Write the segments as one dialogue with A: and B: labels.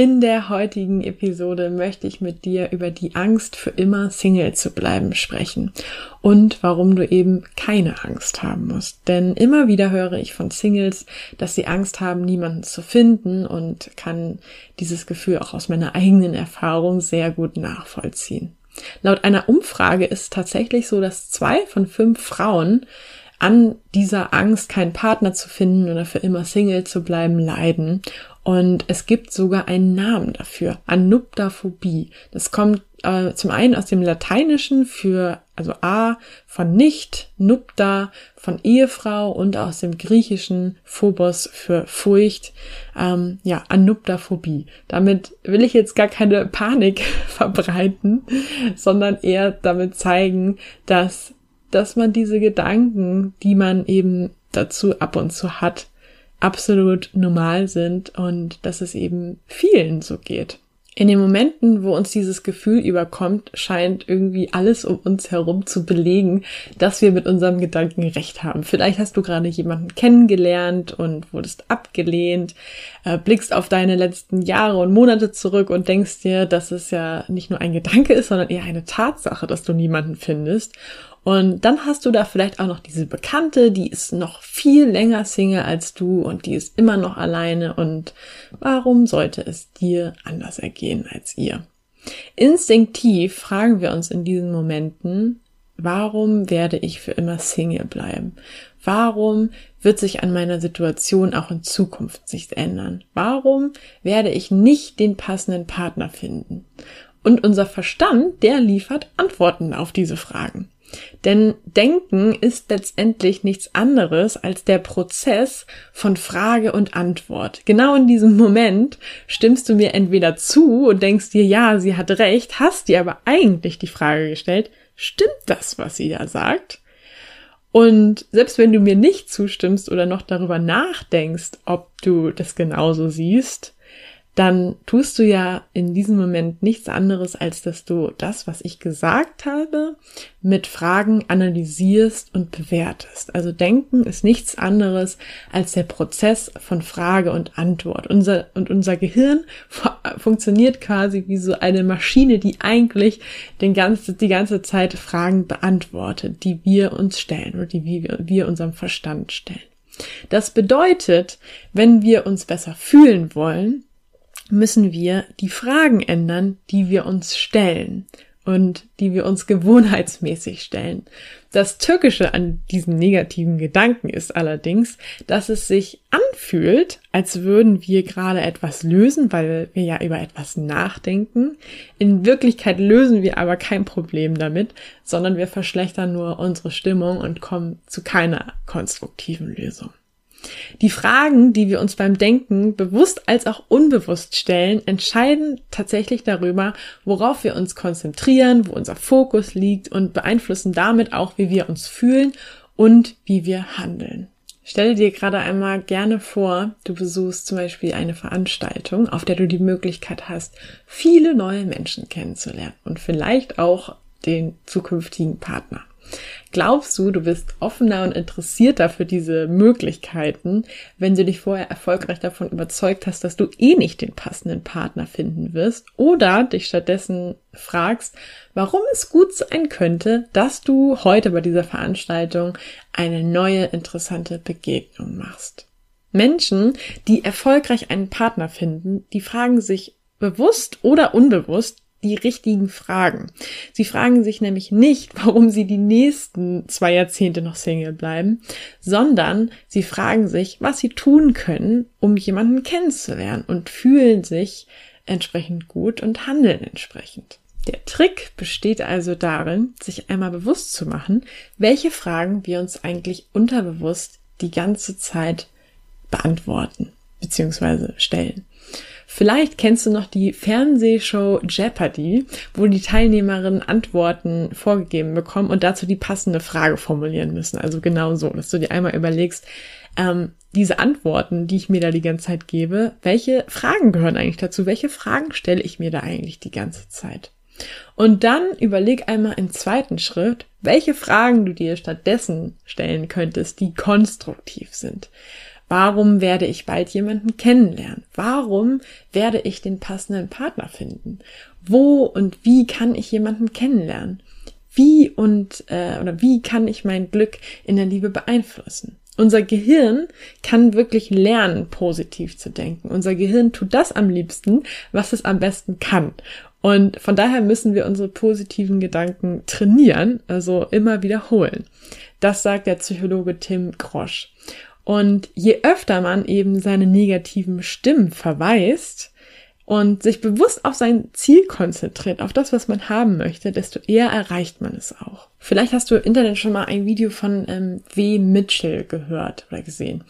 A: In der heutigen Episode möchte ich mit dir über die Angst für immer Single zu bleiben sprechen und warum du eben keine Angst haben musst. Denn immer wieder höre ich von Singles, dass sie Angst haben, niemanden zu finden und kann dieses Gefühl auch aus meiner eigenen Erfahrung sehr gut nachvollziehen. Laut einer Umfrage ist es tatsächlich so, dass zwei von fünf Frauen an dieser Angst, keinen Partner zu finden oder für immer Single zu bleiben, leiden. Und es gibt sogar einen Namen dafür, Anuptaphobie. Das kommt äh, zum einen aus dem Lateinischen für, also A von nicht, Nupta von Ehefrau und aus dem Griechischen Phobos für Furcht. Ähm, ja, Anuptaphobie. Damit will ich jetzt gar keine Panik verbreiten, sondern eher damit zeigen, dass, dass man diese Gedanken, die man eben dazu ab und zu hat, absolut normal sind und dass es eben vielen so geht. In den Momenten, wo uns dieses Gefühl überkommt, scheint irgendwie alles um uns herum zu belegen, dass wir mit unserem Gedanken recht haben. Vielleicht hast du gerade jemanden kennengelernt und wurdest abgelehnt, äh, blickst auf deine letzten Jahre und Monate zurück und denkst dir, dass es ja nicht nur ein Gedanke ist, sondern eher eine Tatsache, dass du niemanden findest. Und dann hast du da vielleicht auch noch diese Bekannte, die ist noch viel länger Single als du und die ist immer noch alleine. Und warum sollte es dir anders ergehen als ihr? Instinktiv fragen wir uns in diesen Momenten, warum werde ich für immer Single bleiben? Warum wird sich an meiner Situation auch in Zukunft nichts ändern? Warum werde ich nicht den passenden Partner finden? Und unser Verstand, der liefert Antworten auf diese Fragen. Denn Denken ist letztendlich nichts anderes als der Prozess von Frage und Antwort. Genau in diesem Moment stimmst du mir entweder zu und denkst dir, ja, sie hat recht, hast dir aber eigentlich die Frage gestellt, stimmt das, was sie da sagt? Und selbst wenn du mir nicht zustimmst oder noch darüber nachdenkst, ob du das genauso siehst, dann tust du ja in diesem Moment nichts anderes, als dass du das, was ich gesagt habe, mit Fragen analysierst und bewertest. Also Denken ist nichts anderes als der Prozess von Frage und Antwort. Unser, und unser Gehirn funktioniert quasi wie so eine Maschine, die eigentlich den ganze, die ganze Zeit Fragen beantwortet, die wir uns stellen oder die wir, wir unserem Verstand stellen. Das bedeutet, wenn wir uns besser fühlen wollen, müssen wir die Fragen ändern, die wir uns stellen und die wir uns gewohnheitsmäßig stellen. Das Türkische an diesen negativen Gedanken ist allerdings, dass es sich anfühlt, als würden wir gerade etwas lösen, weil wir ja über etwas nachdenken. In Wirklichkeit lösen wir aber kein Problem damit, sondern wir verschlechtern nur unsere Stimmung und kommen zu keiner konstruktiven Lösung. Die Fragen, die wir uns beim Denken bewusst als auch unbewusst stellen, entscheiden tatsächlich darüber, worauf wir uns konzentrieren, wo unser Fokus liegt und beeinflussen damit auch, wie wir uns fühlen und wie wir handeln. Stelle dir gerade einmal gerne vor, du besuchst zum Beispiel eine Veranstaltung, auf der du die Möglichkeit hast, viele neue Menschen kennenzulernen und vielleicht auch den zukünftigen Partner. Glaubst du, du bist offener und interessierter für diese Möglichkeiten, wenn du dich vorher erfolgreich davon überzeugt hast, dass du eh nicht den passenden Partner finden wirst oder dich stattdessen fragst, warum es gut sein könnte, dass du heute bei dieser Veranstaltung eine neue interessante Begegnung machst? Menschen, die erfolgreich einen Partner finden, die fragen sich bewusst oder unbewusst, die richtigen Fragen. Sie fragen sich nämlich nicht, warum sie die nächsten zwei Jahrzehnte noch Single bleiben, sondern sie fragen sich, was sie tun können, um jemanden kennenzulernen und fühlen sich entsprechend gut und handeln entsprechend. Der Trick besteht also darin, sich einmal bewusst zu machen, welche Fragen wir uns eigentlich unterbewusst die ganze Zeit beantworten. Beziehungsweise stellen. Vielleicht kennst du noch die Fernsehshow Jeopardy, wo die Teilnehmerinnen Antworten vorgegeben bekommen und dazu die passende Frage formulieren müssen. Also genau so, dass du dir einmal überlegst, ähm, diese Antworten, die ich mir da die ganze Zeit gebe, welche Fragen gehören eigentlich dazu? Welche Fragen stelle ich mir da eigentlich die ganze Zeit? Und dann überleg einmal im zweiten Schritt, welche Fragen du dir stattdessen stellen könntest, die konstruktiv sind. Warum werde ich bald jemanden kennenlernen? Warum werde ich den passenden Partner finden? Wo und wie kann ich jemanden kennenlernen? Wie und äh, oder wie kann ich mein Glück in der Liebe beeinflussen? Unser Gehirn kann wirklich lernen, positiv zu denken. Unser Gehirn tut das am liebsten, was es am besten kann. Und von daher müssen wir unsere positiven Gedanken trainieren, also immer wiederholen. Das sagt der Psychologe Tim Grosch. Und je öfter man eben seine negativen Stimmen verweist und sich bewusst auf sein Ziel konzentriert, auf das, was man haben möchte, desto eher erreicht man es auch. Vielleicht hast du im Internet schon mal ein Video von ähm, W. Mitchell gehört oder gesehen.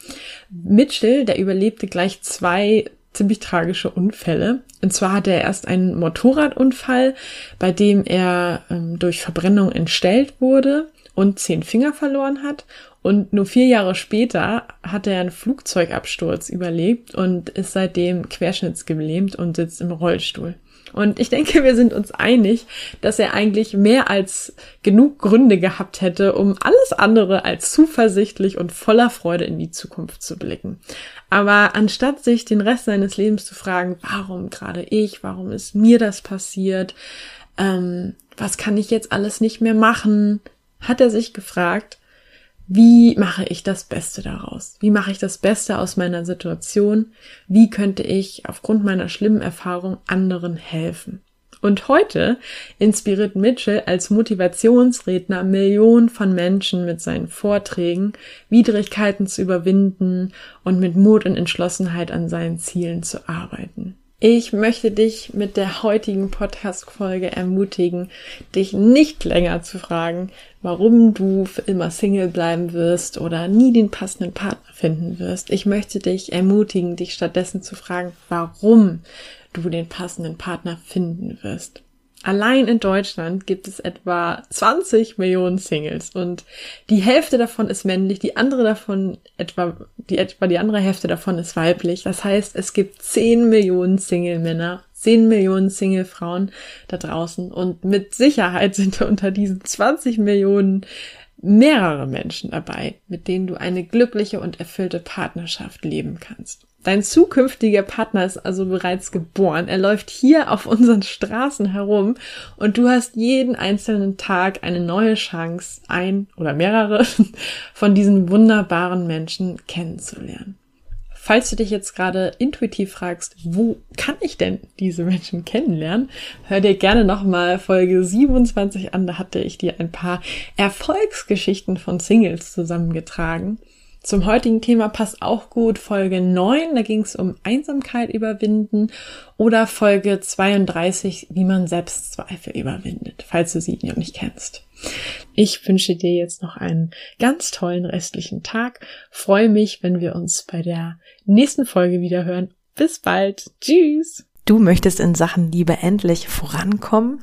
A: Mitchell, der überlebte gleich zwei ziemlich tragische Unfälle. Und zwar hatte er erst einen Motorradunfall, bei dem er ähm, durch Verbrennung entstellt wurde und zehn Finger verloren hat. Und nur vier Jahre später hat er einen Flugzeugabsturz überlebt und ist seitdem querschnittsgelähmt und sitzt im Rollstuhl. Und ich denke, wir sind uns einig, dass er eigentlich mehr als genug Gründe gehabt hätte, um alles andere als zuversichtlich und voller Freude in die Zukunft zu blicken. Aber anstatt sich den Rest seines Lebens zu fragen, warum gerade ich, warum ist mir das passiert, ähm, was kann ich jetzt alles nicht mehr machen, hat er sich gefragt, wie mache ich das Beste daraus? Wie mache ich das Beste aus meiner Situation? Wie könnte ich aufgrund meiner schlimmen Erfahrung anderen helfen? Und heute inspiriert Mitchell als Motivationsredner Millionen von Menschen mit seinen Vorträgen, Widrigkeiten zu überwinden und mit Mut und Entschlossenheit an seinen Zielen zu arbeiten. Ich möchte dich mit der heutigen Podcast-Folge ermutigen, dich nicht länger zu fragen, warum du für immer Single bleiben wirst oder nie den passenden Partner finden wirst. Ich möchte dich ermutigen, dich stattdessen zu fragen, warum du den passenden Partner finden wirst. Allein in Deutschland gibt es etwa 20 Millionen Singles und die Hälfte davon ist männlich, die andere davon etwa, die etwa die andere Hälfte davon ist weiblich. Das heißt, es gibt 10 Millionen Single-Männer, 10 Millionen Single-Frauen da draußen und mit Sicherheit sind unter diesen 20 Millionen mehrere Menschen dabei, mit denen du eine glückliche und erfüllte Partnerschaft leben kannst. Dein zukünftiger Partner ist also bereits geboren. Er läuft hier auf unseren Straßen herum und du hast jeden einzelnen Tag eine neue Chance, ein oder mehrere von diesen wunderbaren Menschen kennenzulernen. Falls du dich jetzt gerade intuitiv fragst, wo kann ich denn diese Menschen kennenlernen, hör dir gerne nochmal Folge 27 an. Da hatte ich dir ein paar Erfolgsgeschichten von Singles zusammengetragen. Zum heutigen Thema passt auch gut Folge 9, da ging es um Einsamkeit überwinden oder Folge 32, wie man Selbstzweifel überwindet, falls du sie noch nicht kennst. Ich wünsche dir jetzt noch einen ganz tollen restlichen Tag. Freue mich, wenn wir uns bei der nächsten Folge wieder hören. Bis bald. Tschüss.
B: Du möchtest in Sachen Liebe endlich vorankommen?